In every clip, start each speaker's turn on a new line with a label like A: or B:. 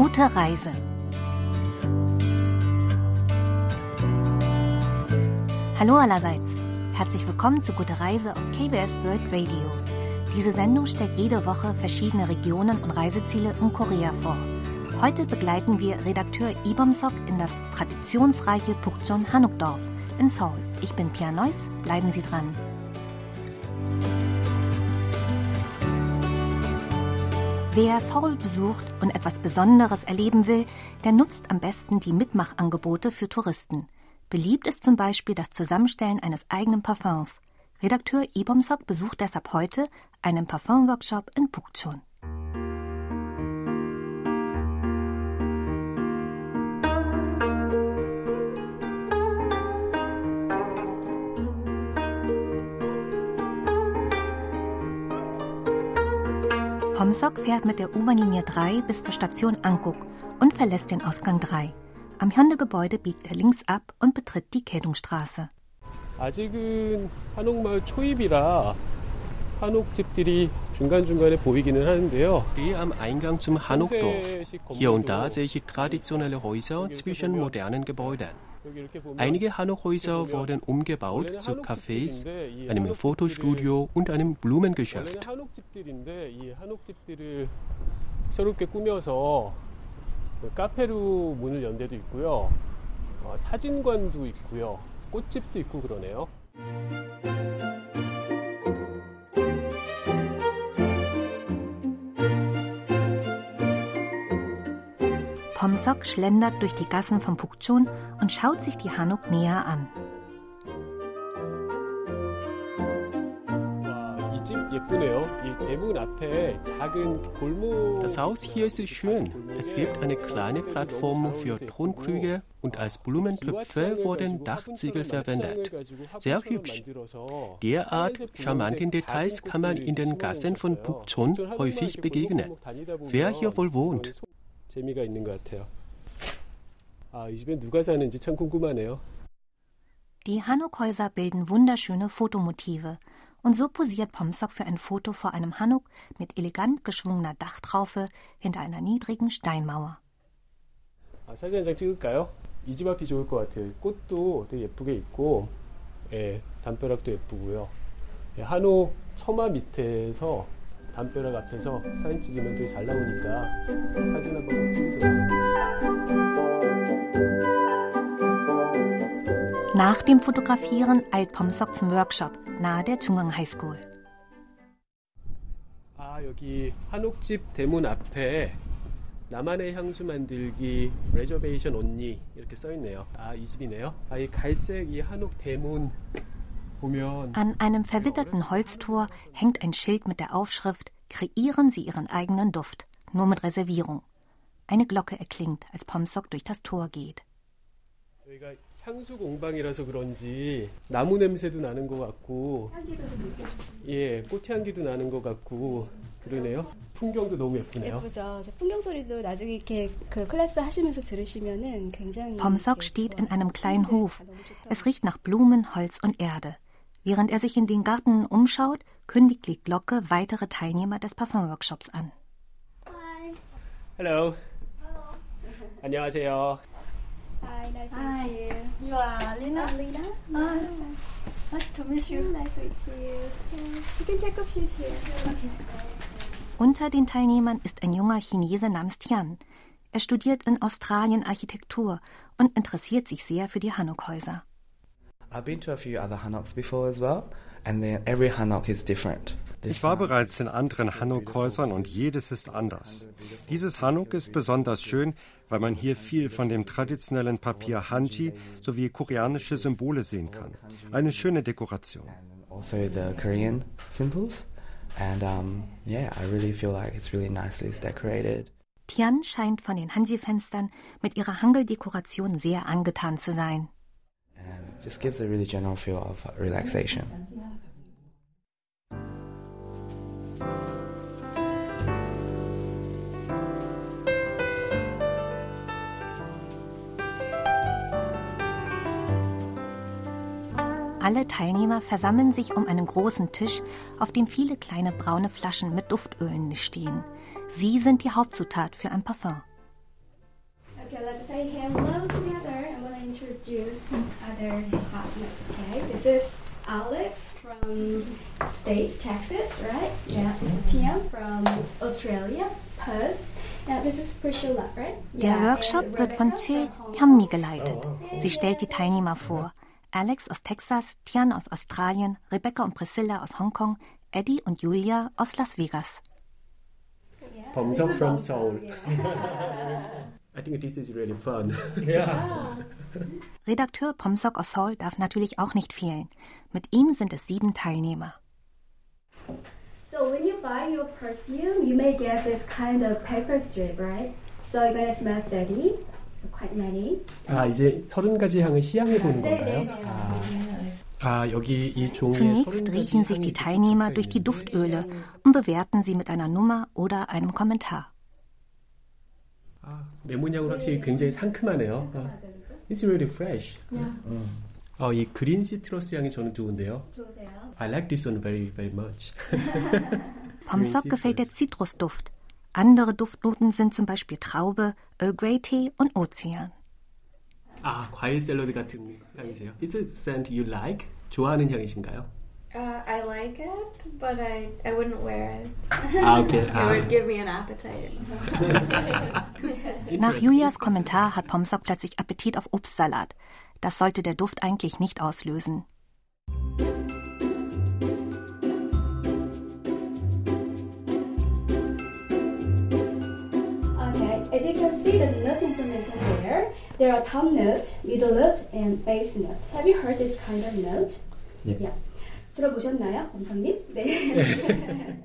A: Gute Reise. Hallo allerseits. Herzlich willkommen zu Gute Reise auf KBS World Radio. Diese Sendung stellt jede Woche verschiedene Regionen und Reiseziele in Korea vor. Heute begleiten wir Redakteur Ibomsok in das traditionsreiche Pukchon Hanukdorf in Seoul. Ich bin Pia Neuss, bleiben Sie dran. Wer Seoul besucht und etwas Besonderes erleben will, der nutzt am besten die Mitmachangebote für Touristen. Beliebt ist zum Beispiel das Zusammenstellen eines eigenen Parfums. Redakteur Ibomsok besucht deshalb heute einen Parfumworkshop in Pukchon. Pomsok fährt mit der U-Bahn-Linie 3 bis zur Station Anguk und verlässt den Ausgang 3. Am Hyundai-Gebäude biegt er links ab und betritt die Kedungstraße.
B: 아직은 한옥마을 초입이라 한옥집들이 중간중간에 보이기는 하는데요.
C: Stehe am Eingang zum Hanokdorf. Hier und da sehe ich traditionelle Häuser zwischen modernen Gebäuden. Einige Hanok-Häuser wurden umgebaut zu Cafés, einem Fotostudio und einem Blumengeschäft.
B: 한옥집들인데 이 한옥집들을 새롭게 꾸며서 카페로 문을 연 데도 있고요. 어, 사진관도 있고요. 꽃집도 있고 그러네요.
A: Sok schlendert durch die Gassen von Pukchon und schaut sich die Hanuk näher an.
C: Das Haus hier ist schön. Es gibt eine kleine Plattform für Tonkrüge und als Blumentöpfe wurden Dachziegel verwendet. Sehr hübsch. Derart charmanten Details kann man in den Gassen von Pukchon häufig begegnen. Wer hier wohl wohnt,
B: 재미가 있는 것 같아요. 아, 이 집에 누가 사는지 참 궁금하네요.
A: Die Hanuk-Häuser bilden wunderschöne Fotomotive. Und so posiert Pomsok für ein Foto vor einem Hanuk mit elegant geschwungener Dachtraufe hinter einer niedrigen Steinmauer.
B: 아, 사진 한 장 찍을까요? 이 집 앞이 좋을 것 같아요. 꽃도 되게 예쁘게 있고, 예, 담벼락도 예쁘고요. 예, 한옥 처마 밑에서 담벼락 앞에서 사진 찍으면 되게 잘 나오니까 사진 한번 찍으세요.
A: Nach dem Fotografieren eilt Pomsok zum Workshop nahe der Chungang High School.
B: 아, 여기 한옥집 대문 앞에 나만의 향수 만들기 레저베이션 온리 이렇게 써 있네요. 아, 이 집이네요. 아, 이 갈색 이 한옥 대문
A: An einem verwitterten Holztor hängt ein Schild mit der Aufschrift Kreieren Sie Ihren eigenen Duft, nur mit Reservierung. Eine Glocke erklingt, als Pomsok durch das Tor geht. Pomsok steht in einem kleinen Hof. Es riecht nach Blumen, Holz und Erde. Während er sich in den Garten umschaut, kündigt die Glocke weitere Teilnehmer des Parfumworkshops an.
B: Hello. 안녕하세요.
D: Hi, nice to
E: Hi.
D: meet you.
E: You are Lina?
D: Lena.
E: Ah, nice to meet you.
D: Nice to meet you. You can check off shoes here.
A: Unter den Teilnehmern ist ein junger Chinese namens Tian. Er studiert in Australien Architektur und interessiert sich sehr für die Hanuk-Häuser.
F: I've been to a few other Hanoks before as well, and then every Hanok is different.
G: Ich war bereits in anderen Hanuk-Häusern und jedes ist anders. Dieses Hanuk ist besonders schön, weil man hier viel von dem traditionellen Papier Hanji sowie koreanische Symbole sehen kann. Eine schöne Dekoration.
F: and also the Korean symbols, and um, yeah, I really feel like it's really nicely decorated.
A: Tian scheint von den Hanji-Fenstern mit ihrer Hangul-Dekoration sehr angetan zu sein.
F: And it just gives a really general feel of relaxation.
A: Alle Teilnehmer versammeln sich um einen großen Tisch, auf dem viele kleine braune Flaschen mit Duftölen stehen. Sie sind die Hauptzutat für ein Parfum.
D: Introduce other classmates. Okay, this is Alex from State, Texas, right?
H: Yes.
D: Yeah. Tian from Australia, Perth. Yeah, this is Priscilla, right?
A: Der
D: Yeah,
A: Workshop wird von Che Hyammi geleitet. Sie stellt die Teilnehmer vor. Alex aus Texas, Tian aus Australien, Rebecca und Priscilla aus Hongkong, Eddie und Julia aus Las Vegas.
D: Yeah,
B: 범석
D: this is
B: from Seoul.
D: yeah.
B: I think this is really fun.
A: Redakteur Pomsok aus Seoul darf natürlich auch nicht fehlen. Mit ihm sind es sieben Teilnehmer.
D: So when you buy your perfume, you may get this kind of paper strip, right? So you're gonna smell dirty. So quite many.
B: 아 이제 서른 가지 향을 시향해 보는
D: 네,
B: 건가요?
D: 네, 네.
B: 아 여기 이 종이에
A: Zunächst
B: 30
A: riechen sich
B: 향이
A: die Teilnehmer
B: 적혀
A: durch die
B: 있는데
A: Duftöle und bewerten sie mit einer Nummer oder einem Kommentar.
B: 아, 레몬향은 확실히 굉장히 상큼하네요. 아, It's really fresh. 어, 이 그린 시트러스 향이 저는 좋은데요.
D: 좋으세요?
B: I like this one very very much.
A: Pomsok gefällt der Zitrusduft. Andere Duftnoten sind zum Beispiel Traube, Earl Grey Tee und Ozean.
B: 아 과일 샐러드 같은 향이세요. Is it scent you like? 좋아하는 향이신가요?
I: Uh, I like it, but I, I wouldn't wear it.
B: Ah, okay. Ah.
I: It would ah. give me an appetite.
A: Nach Julias Kommentar hat Pomsok plötzlich Appetit auf Obstsalat. Das sollte der Duft eigentlich nicht auslösen.
D: Okay, as you can see the nut information there, there are top nut, middle nut, and base nut. Have you heard this kind of nut?
F: Yeah. yeah.
D: 들어보셨나요, 엄성님? 네.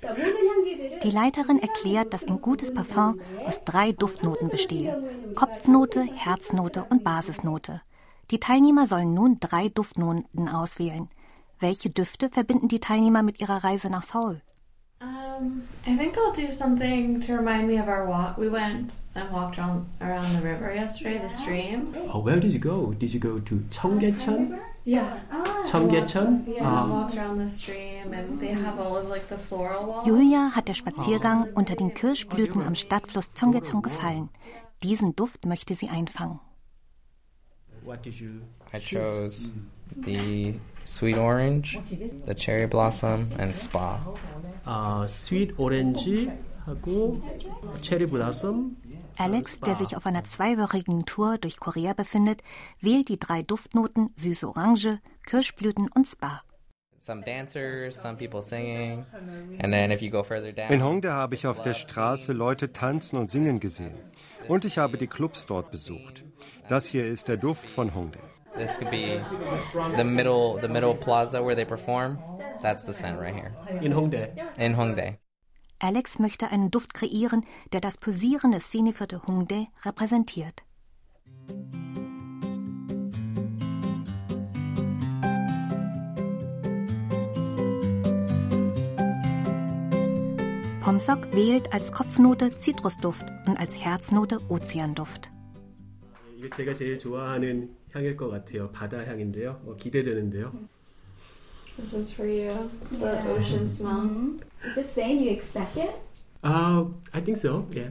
D: 자, 모든 향기들은
A: Die Leiterin erklärt, dass ein gutes Parfum aus drei Duftnoten bestehe. Kopfnote, Herznote und Basisnote. Die Teilnehmer sollen nun drei Duftnoten auswählen. Welche Düfte verbinden die Teilnehmer mit ihrer Reise nach Seoul?
I: Um, I think I'll do something to remind me of our walk. We went and walked around around the river yesterday, the stream.
B: Oh, where did you go? Did you go to 청계천?
I: Yeah. Ah,
A: Julia hat der Spaziergang oh. unter den Kirschblüten am Stadtfluss Chonggyecheon gefallen. Diesen Duft möchte sie einfangen.
H: I chose mm. the sweet orange, the cherry blossom and spa.
B: Uh, sweet orange 하고 cherry blossom
A: Alex, der sich auf einer zweiwöchigen Tour durch Korea befindet, wählt die drei Duftnoten Süße Orange, Kirschblüten und Spa.
H: Some dancers, some people singing, and then if you go further down,
G: In Hongdae habe ich auf der Straße Leute tanzen und singen gesehen. Und ich habe die Clubs dort besucht. Das hier ist der Duft von Hongdae.
H: this could be the middle, the middle plaza where they perform. That's the scent right here
B: In Hongdae.
H: in Hongdae.
A: Alex möchte einen Duft kreieren, der das posierende Szeneviertel Hongdae repräsentiert. Pomsok wählt als Kopfnote Zitrusduft und als Herznote Ozeanduft.
B: 이게 제가 제일 좋아하는 향일 것 같아요. 바다 향인데요. 어, 기대되는데요.
I: This is for you. The ocean smell.
D: just saying you expect it.
B: 아, I think so. Yeah.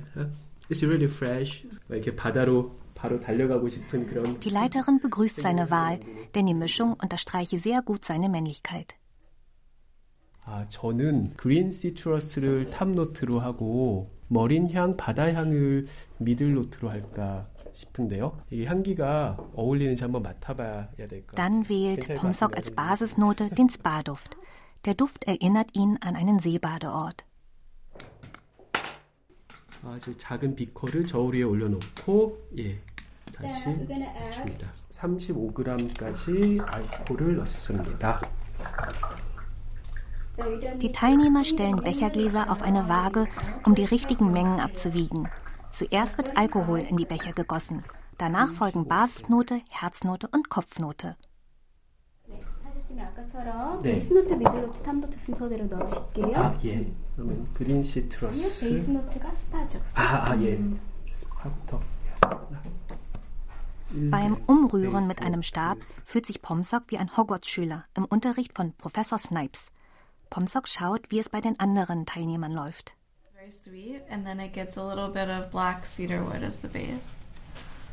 B: It's really fresh. 이렇게 바다로 바로 달려가고 싶은 그런.
A: Die Leiterin begrüßt seine Wahl, denn die Mischung unterstreiche sehr gut seine Männlichkeit.
B: 아, 저는 그린 시트러스를 탑노트로 하고 머린 향, 바다 향을 미들 노트로 할까 싶은데요. 이게 향기가 어울리는지 한번 맡아봐야 될 것 같아요.
A: Dann wählt
B: 괜찮을 것
A: Pomsok als
B: 같습니다.
A: Basisnote den Spa-Duft. Der Duft erinnert ihn an einen Seebadeort.
B: 아, 이제 작은 비커를 저울 위에 올려놓고 예, 다시
D: Then we're gonna add
B: 줍니다. 35g까지 알코올을 넣습니다.
D: So you don't
A: Die
D: need
A: Teilnehmer stellen Bechergläser auf eine Waage, um die richtigen Mengen abzuwiegen. Zuerst wird Alkohol in die Becher gegossen. Danach folgen Basisnote, Herznote und Kopfnote.
D: 하셨으면 아까처럼
B: 네.
D: 베이스 노트, 미들 노트, 탑 노트 순서대로 넣으실게요.
B: 아, 예. 그러면 그린 시트러스.
D: 베이스 노트가 스파죠. 그죠?
B: 아, 아, 예. 스파부터.
A: Beim Umrühren mit einem Stab fühlt sich Pomsok wie ein Hogwarts-Schüler im Unterricht von Professor Snipes. Pomsok schaut, wie es bei den anderen Teilnehmern läuft.
I: Very sweet, and then it gets a little bit of black cedar wood as the base.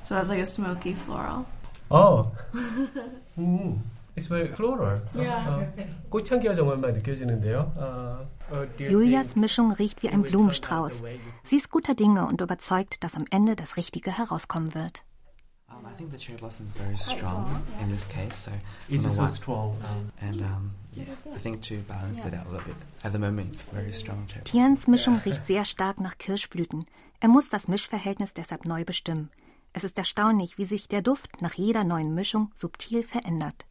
I: So it was like a smoky floral.
B: Oh. 음. It's very floral.
I: Yeah.
B: 어, 꽃향기가 정말 많이 느껴지는데요. 어, 어, do you
A: Julias
B: think
A: Mischung riecht wie ein Blumenstrauß. Sie ist guter Dinge und überzeugt, dass am Ende das Richtige herauskommen wird.
F: Um, I think the cherry blossom is very strong in this case, so
B: It's
F: on the
B: so
F: one-
B: strong.
F: And um, yeah, I think to balance it out a little bit. At the moment, it's very strong cherry.
A: Tians Mischung riecht sehr stark nach Kirschblüten. Er muss das Mischverhältnis deshalb neu bestimmen. Es ist erstaunlich, wie sich der Duft nach jeder neuen Mischung subtil verändert.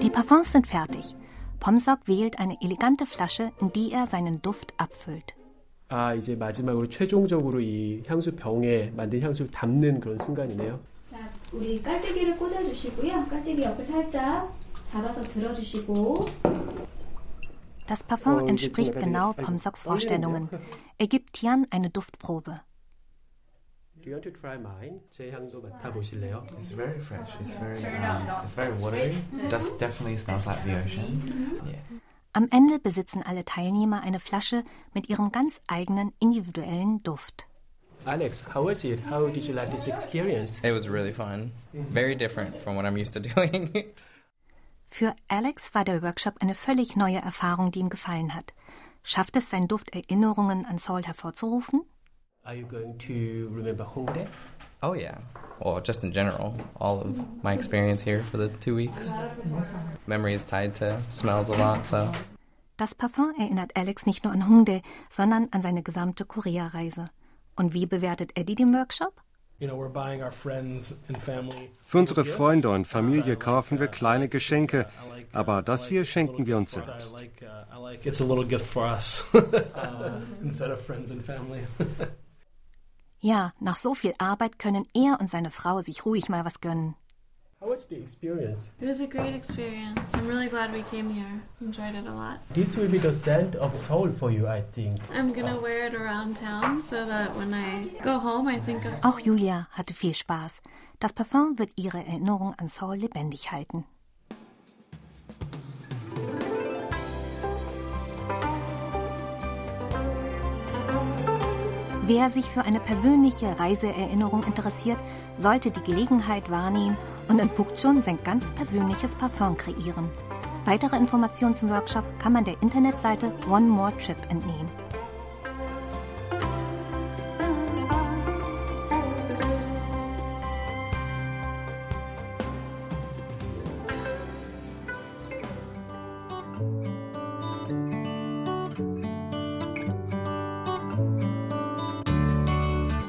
A: Die Parfums sind fertig. Pomsok wählt eine elegante Flasche, in die er seinen Duft abfüllt.
B: 아 이제 마지막으로 최종적으로 이 향수 병에 만든 향수를 담는 그런 순간이네요.
D: 자, 우리 깔때기를 꽂아주시고요. 깔때기 옆에 살짝 잡아서 들어주시고
A: Das Parfum
B: Oh,
A: entspricht
B: jetzt
A: genau
B: mal
A: Pomsoks
B: Oh, ja, ja.
A: Vorstellungen. Er gibt Tian eine Duftprobe.
B: Do you want to try mine? 제 향도 맡아보실래요?
F: It's very fresh. It's very um, it's very watery. It does definitely smells like the ocean. Yeah.
A: Am Ende besitzen alle Teilnehmer eine Flasche mit ihrem ganz eigenen individuellen Duft.
B: Alex, how was it? How did you like this experience?
H: It was really fun. Very different from what I'm used to doing.
A: Für Alex war der Workshop eine völlig neue Erfahrung, die ihm gefallen hat. Schafft es sein Duft, Erinnerungen an Seoul hervorzurufen?
B: Are you going to remember Hongdae?
H: oh, yeah. Well, just in general, all of my experience here for the two weeks. Memory is tied to smells a lot, so
A: Das Parfum erinnert Alex nicht nur an Hongdae, sondern an seine gesamte Korea-Reise. Und wie bewertet Eddie den Workshop?
J: You know, we're buying our friends and family.
G: Für unsere Freunde und Familie kaufen wir kleine Geschenke, aber das hier schenken wir uns selbst.
A: Ja, nach so viel Arbeit können er und seine Frau sich ruhig mal was gönnen.
B: How was the experience?
I: It was a great experience. I'm really glad we came here. Enjoyed it a lot.
B: This will be the scent of Seoul for you, I think.
I: I'm gonna wear it around town so that when I go home, I think of
A: Auch Julia hatte viel Spaß. Das Parfum wird ihre Erinnerung an Seoul lebendig halten. Wer sich für eine persönliche Reiseerinnerung interessiert, sollte die Gelegenheit wahrnehmen und in Pukchon sein ganz persönliches Parfum kreieren. Weitere Informationen zum Workshop kann man der Internetseite One More Trip entnehmen.